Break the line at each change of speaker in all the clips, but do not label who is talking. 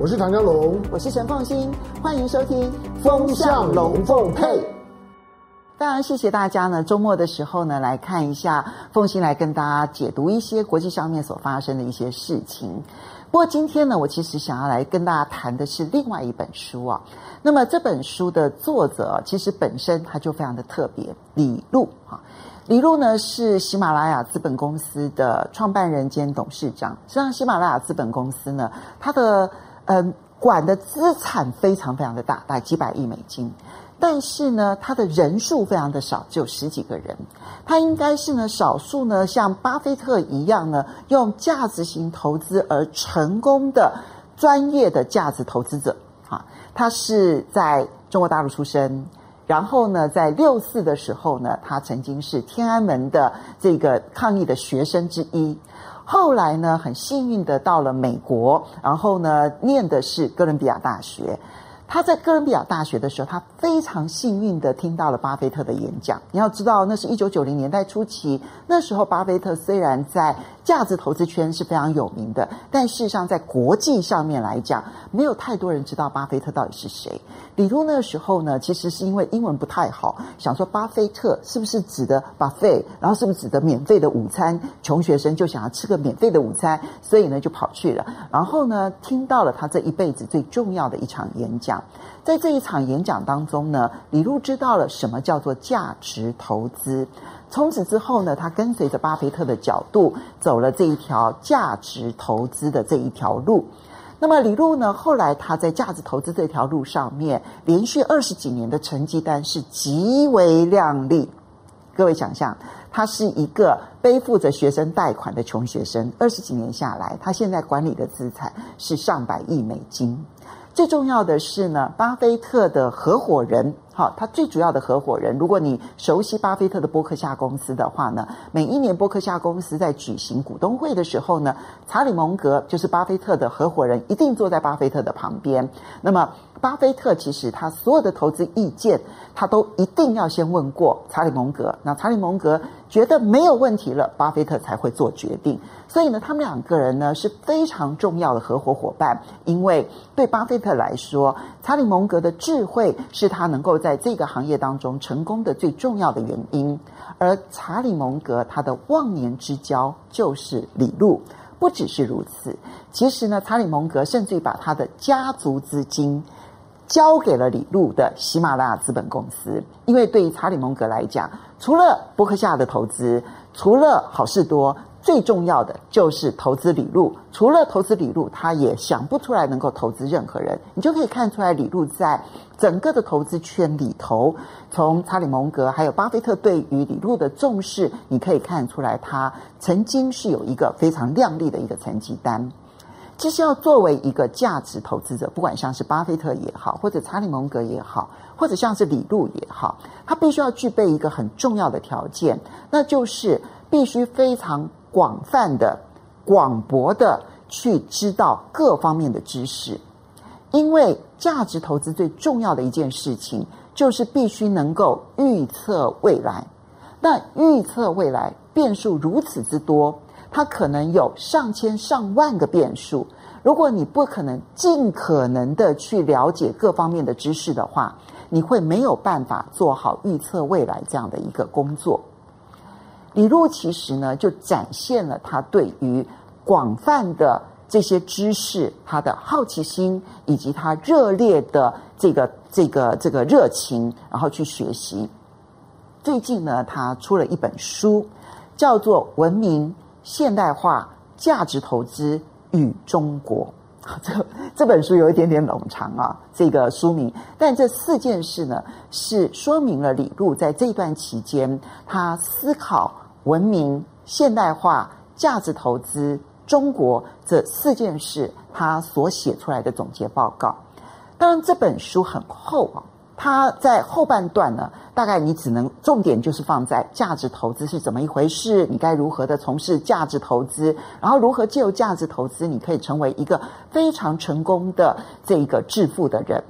我是唐江龙，
我是陈凤新，欢迎收听《
风向龙凤配》。
当然，谢谢大家呢。周末的时候呢，来看一下凤新来跟大家解读一些国际上面所发生的一些事情。不过今天呢，我其实想要来跟大家谈的是另外一本书啊。那么这本书的作者其实本身他就非常的特别，李路啊。李路呢是喜马拉雅资本公司的创办人兼董事长。实际上，喜马拉雅资本公司呢，它的嗯，管的资产非常非常的大，大概几百亿美金，但是呢，他的人数非常的少，只有十几个人。他应该是呢少数呢像巴菲特一样呢，用价值型投资而成功的专业的价值投资者。啊，他是在中国大陆出生，然后呢，在六四的时候呢，他曾经是天安门的这个抗议的学生之一。后来呢，很幸运的到了美国，然后呢，念的是哥伦比亚大学。他在哥伦比亚大学的时候，他非常幸运的听到了巴菲特的演讲。你要知道，那是一九九零年代初期，那时候巴菲特虽然在价值投资圈是非常有名的，但事实上在国际上面来讲，没有太多人知道巴菲特到底是谁。李璐那个时候呢，其实是因为英文不太好，想说巴菲特是不是指的 buffet，然后是不是指的免费的午餐？穷学生就想要吃个免费的午餐，所以呢就跑去了。然后呢，听到了他这一辈子最重要的一场演讲。在这一场演讲当中呢，李路知道了什么叫做价值投资。从此之后呢，他跟随着巴菲特的角度，走了这一条价值投资的这一条路。那么李璐呢，后来他在价值投资这条路上面，连续二十几年的成绩单是极为亮丽。各位想象，他是一个背负着学生贷款的穷学生，二十几年下来，他现在管理的资产是上百亿美金。最重要的是呢，巴菲特的合伙人，好，他最主要的合伙人，如果你熟悉巴菲特的波克夏公司的话呢，每一年波克夏公司在举行股东会的时候呢，查理蒙格就是巴菲特的合伙人，一定坐在巴菲特的旁边。那么，巴菲特其实他所有的投资意见，他都一定要先问过查理蒙格。那查理蒙格觉得没有问题了，巴菲特才会做决定。所以呢，他们两个人呢是非常重要的合伙伙伴，因为对巴菲特来说，查理蒙格的智慧是他能够在在这个行业当中成功的最重要的原因，而查理蒙格他的忘年之交就是李路。不只是如此，其实呢，查理蒙格甚至于把他的家族资金交给了李路的喜马拉雅资本公司，因为对于查理蒙格来讲，除了伯克夏的投资，除了好事多。最重要的就是投资李路，除了投资李路，他也想不出来能够投资任何人。你就可以看出来，李路在整个的投资圈里头，从查理蒙格还有巴菲特对于李路的重视，你可以看出来，他曾经是有一个非常亮丽的一个成绩单。其实要作为一个价值投资者，不管像是巴菲特也好，或者查理蒙格也好，或者像是李路也好，他必须要具备一个很重要的条件，那就是必须非常。广泛的、广博的去知道各方面的知识，因为价值投资最重要的一件事情就是必须能够预测未来。那预测未来变数如此之多，它可能有上千上万个变数。如果你不可能尽可能的去了解各方面的知识的话，你会没有办法做好预测未来这样的一个工作。李路其实呢，就展现了他对于广泛的这些知识，他的好奇心，以及他热烈的这个这个这个热情，然后去学习。最近呢，他出了一本书，叫做《文明、现代化、价值投资与中国》。这这本书有一点点冗长啊，这个书名。但这四件事呢，是说明了李路在这段期间他思考。文明、现代化、价值投资、中国这四件事，他所写出来的总结报告。当然，这本书很厚啊，它在后半段呢，大概你只能重点就是放在价值投资是怎么一回事，你该如何的从事价值投资，然后如何借由价值投资，你可以成为一个非常成功的这一个致富的人。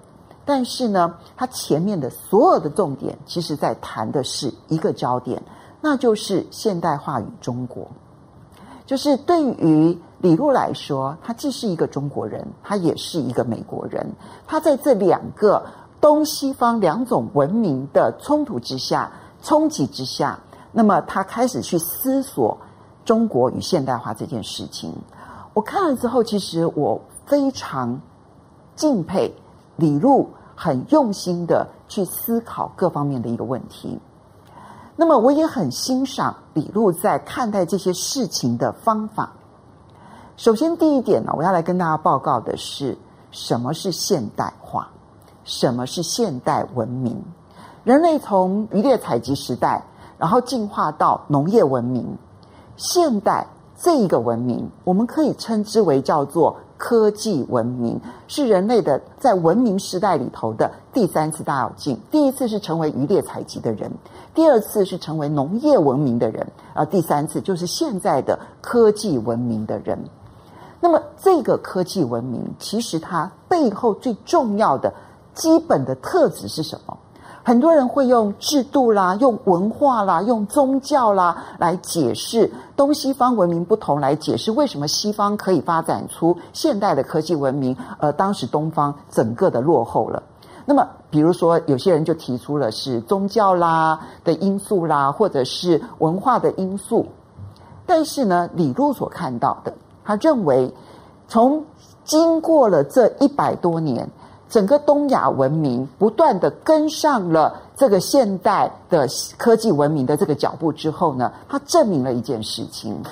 但是呢，它前面的所有的重点，其实在谈的是一个焦点。那就是现代化与中国。就是对于李路来说，他既是一个中国人，他也是一个美国人。他在这两个东西方两种文明的冲突之下、冲击之下，那么他开始去思索中国与现代化这件事情。我看了之后，其实我非常敬佩李路，很用心的去思考各方面的一个问题。那么，我也很欣赏李路在看待这些事情的方法。首先，第一点呢，我要来跟大家报告的是，什么是现代化？什么是现代文明？人类从渔猎采集时代，然后进化到农业文明，现代这一个文明，我们可以称之为叫做。科技文明是人类的在文明时代里头的第三次大跃进。第一次是成为渔猎采集的人，第二次是成为农业文明的人，而第三次就是现在的科技文明的人。那么，这个科技文明其实它背后最重要的基本的特质是什么？很多人会用制度啦、用文化啦、用宗教啦来解释东西方文明不同，来解释为什么西方可以发展出现代的科技文明，而当时东方整个的落后了。那么，比如说有些人就提出了是宗教啦的因素啦，或者是文化的因素。但是呢，李路所看到的，他认为从经过了这一百多年。整个东亚文明不断的跟上了这个现代的科技文明的这个脚步之后呢，它证明了一件事情，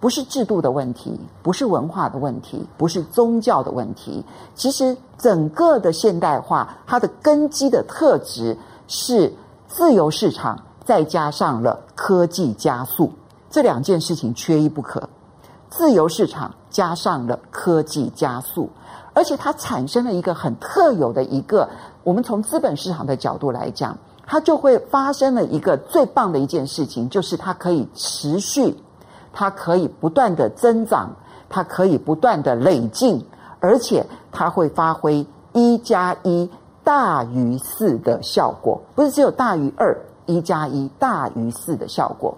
不是制度的问题，不是文化的问题，不是宗教的问题。其实整个的现代化，它的根基的特质是自由市场，再加上了科技加速，这两件事情缺一不可。自由市场加上了科技加速。而且它产生了一个很特有的一个，我们从资本市场的角度来讲，它就会发生了一个最棒的一件事情，就是它可以持续，它可以不断的增长，它可以不断的累进，而且它会发挥一加一大于四的效果，不是只有大于二，一加一大于四的效果。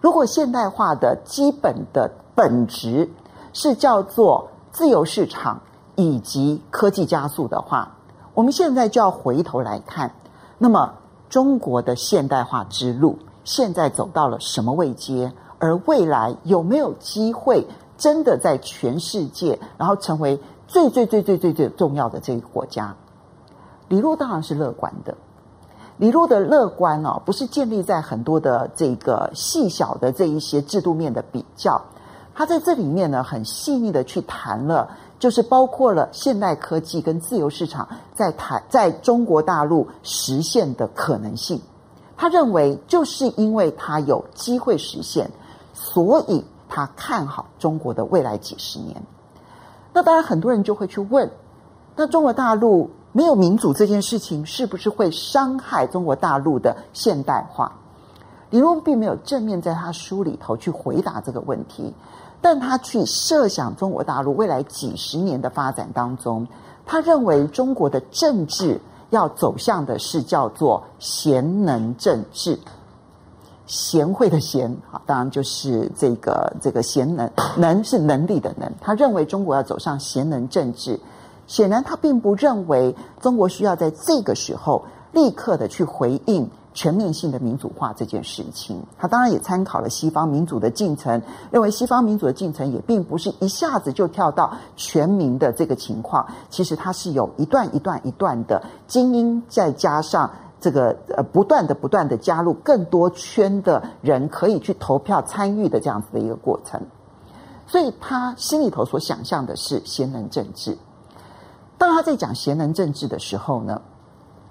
如果现代化的基本的本质是叫做。自由市场以及科技加速的话，我们现在就要回头来看，那么中国的现代化之路现在走到了什么位阶？而未来有没有机会真的在全世界，然后成为最最最最最最重要的这个国家？李路当然是乐观的。李路的乐观哦，不是建立在很多的这个细小的这一些制度面的比较。他在这里面呢，很细腻的去谈了，就是包括了现代科技跟自由市场在谈在中国大陆实现的可能性。他认为，就是因为他有机会实现，所以他看好中国的未来几十年。那当然，很多人就会去问：那中国大陆没有民主这件事情，是不是会伤害中国大陆的现代化？李路并没有正面在他书里头去回答这个问题。但他去设想中国大陆未来几十年的发展当中，他认为中国的政治要走向的是叫做贤能政治，贤惠的贤，好，当然就是这个这个贤能，能是能力的能。他认为中国要走上贤能政治，显然他并不认为中国需要在这个时候立刻的去回应。全面性的民主化这件事情，他当然也参考了西方民主的进程，认为西方民主的进程也并不是一下子就跳到全民的这个情况，其实它是有一段一段一段的精英，再加上这个呃不断的不断的加入更多圈的人可以去投票参与的这样子的一个过程，所以他心里头所想象的是贤能政治。当他在讲贤能政治的时候呢，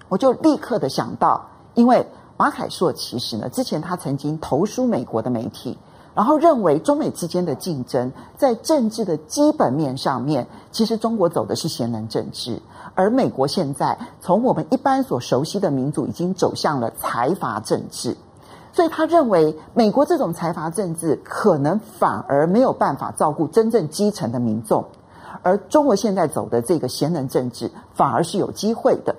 我就立刻的想到。因为马凯硕其实呢，之前他曾经投书美国的媒体，然后认为中美之间的竞争在政治的基本面上面，其实中国走的是贤能政治，而美国现在从我们一般所熟悉的民主，已经走向了财阀政治，所以他认为美国这种财阀政治可能反而没有办法照顾真正基层的民众，而中国现在走的这个贤能政治反而是有机会的。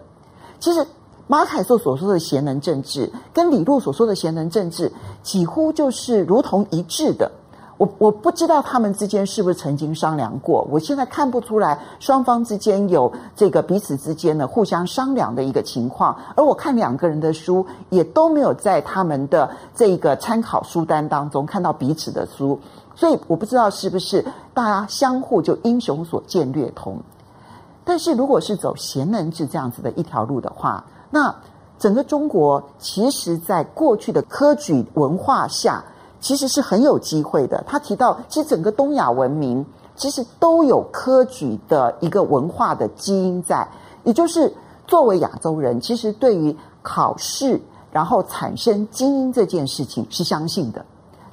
其实。马凯硕所说的贤能政治，跟李路所说的贤能政治，几乎就是如同一致的。我我不知道他们之间是不是曾经商量过，我现在看不出来双方之间有这个彼此之间的互相商量的一个情况。而我看两个人的书，也都没有在他们的这个参考书单当中看到彼此的书，所以我不知道是不是大家相互就英雄所见略同。但是如果是走贤能制这样子的一条路的话，那整个中国其实在过去的科举文化下。其实是很有机会的。他提到，其实整个东亚文明其实都有科举的一个文化的基因在，也就是作为亚洲人，其实对于考试然后产生精英这件事情是相信的。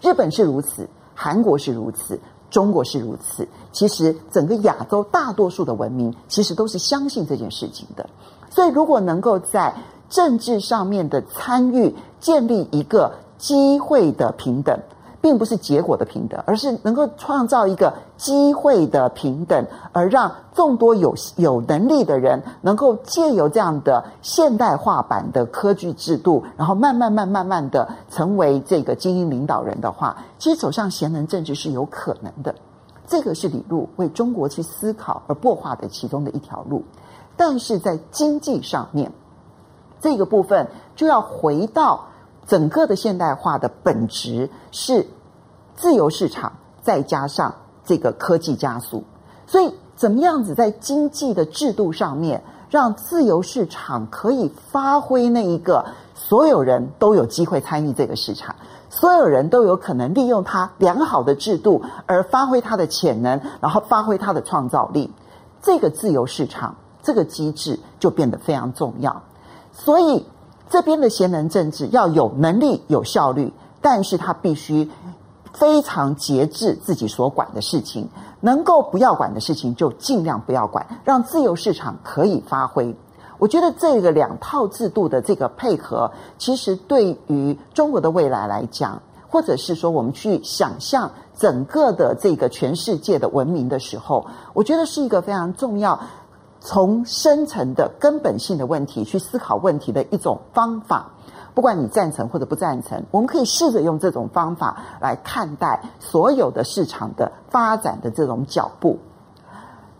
日本是如此，韩国是如此，中国是如此。其实整个亚洲大多数的文明其实都是相信这件事情的。所以，如果能够在政治上面的参与，建立一个。机会的平等，并不是结果的平等，而是能够创造一个机会的平等，而让众多有有能力的人能够借由这样的现代化版的科举制度，然后慢慢慢慢慢的成为这个精英领导人的话，其实走向贤能政治是有可能的。这个是李路为中国去思考而擘画的其中的一条路，但是在经济上面，这个部分就要回到。整个的现代化的本质是自由市场，再加上这个科技加速。所以，怎么样子在经济的制度上面，让自由市场可以发挥那一个所有人都有机会参与这个市场，所有人都有可能利用它良好的制度而发挥它的潜能，然后发挥它的创造力。这个自由市场这个机制就变得非常重要。所以。这边的贤能政治要有能力、有效率，但是他必须非常节制自己所管的事情，能够不要管的事情就尽量不要管，让自由市场可以发挥。我觉得这个两套制度的这个配合，其实对于中国的未来来讲，或者是说我们去想象整个的这个全世界的文明的时候，我觉得是一个非常重要。从深层的根本性的问题去思考问题的一种方法，不管你赞成或者不赞成，我们可以试着用这种方法来看待所有的市场的发展的这种脚步。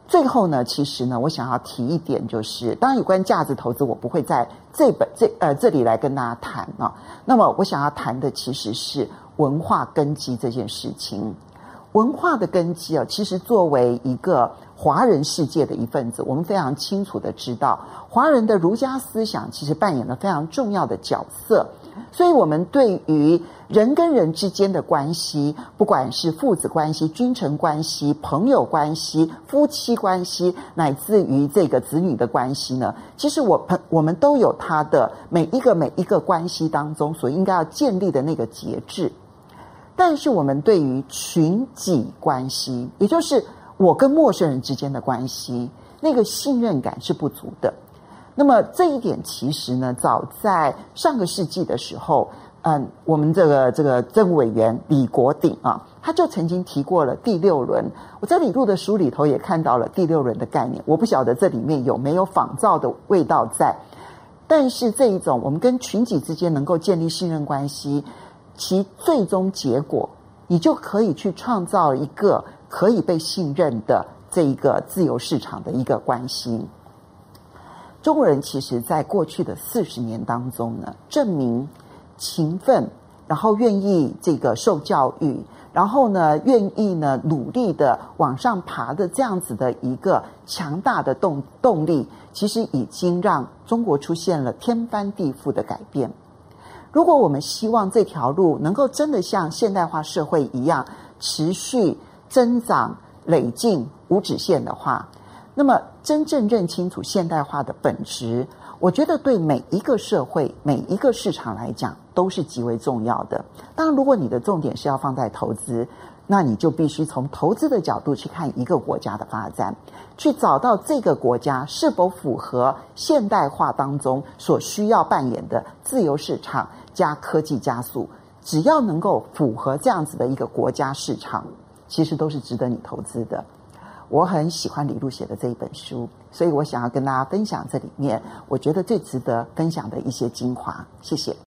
最后呢，其实呢，我想要提一点，就是当然有关价值投资，我不会在这本这呃这里来跟大家谈啊。那么我想要谈的其实是文化根基这件事情。文化的根基啊，其实作为一个华人世界的一份子，我们非常清楚的知道，华人的儒家思想其实扮演了非常重要的角色。所以，我们对于人跟人之间的关系，不管是父子关系、君臣关系、朋友关系、夫妻关系，乃至于这个子女的关系呢，其实我们我们都有他的每一个每一个关系当中所应该要建立的那个节制。但是我们对于群己关系，也就是我跟陌生人之间的关系，那个信任感是不足的。那么这一点其实呢，早在上个世纪的时候，嗯，我们这个这个政务委员李国鼎啊，他就曾经提过了第六轮。我在李路的书里头也看到了第六轮的概念，我不晓得这里面有没有仿造的味道在。但是这一种我们跟群体之间能够建立信任关系。其最终结果，你就可以去创造一个可以被信任的这一个自由市场的一个关系。中国人其实在过去的四十年当中呢，证明勤奋，然后愿意这个受教育，然后呢愿意呢努力的往上爬的这样子的一个强大的动动力，其实已经让中国出现了天翻地覆的改变。如果我们希望这条路能够真的像现代化社会一样持续增长、累进、无止线的话，那么真正认清楚现代化的本质，我觉得对每一个社会、每一个市场来讲都是极为重要的。当然，如果你的重点是要放在投资，那你就必须从投资的角度去看一个国家的发展，去找到这个国家是否符合现代化当中所需要扮演的自由市场。加科技加速，只要能够符合这样子的一个国家市场，其实都是值得你投资的。我很喜欢李璐写的这一本书，所以我想要跟大家分享这里面我觉得最值得分享的一些精华。谢谢。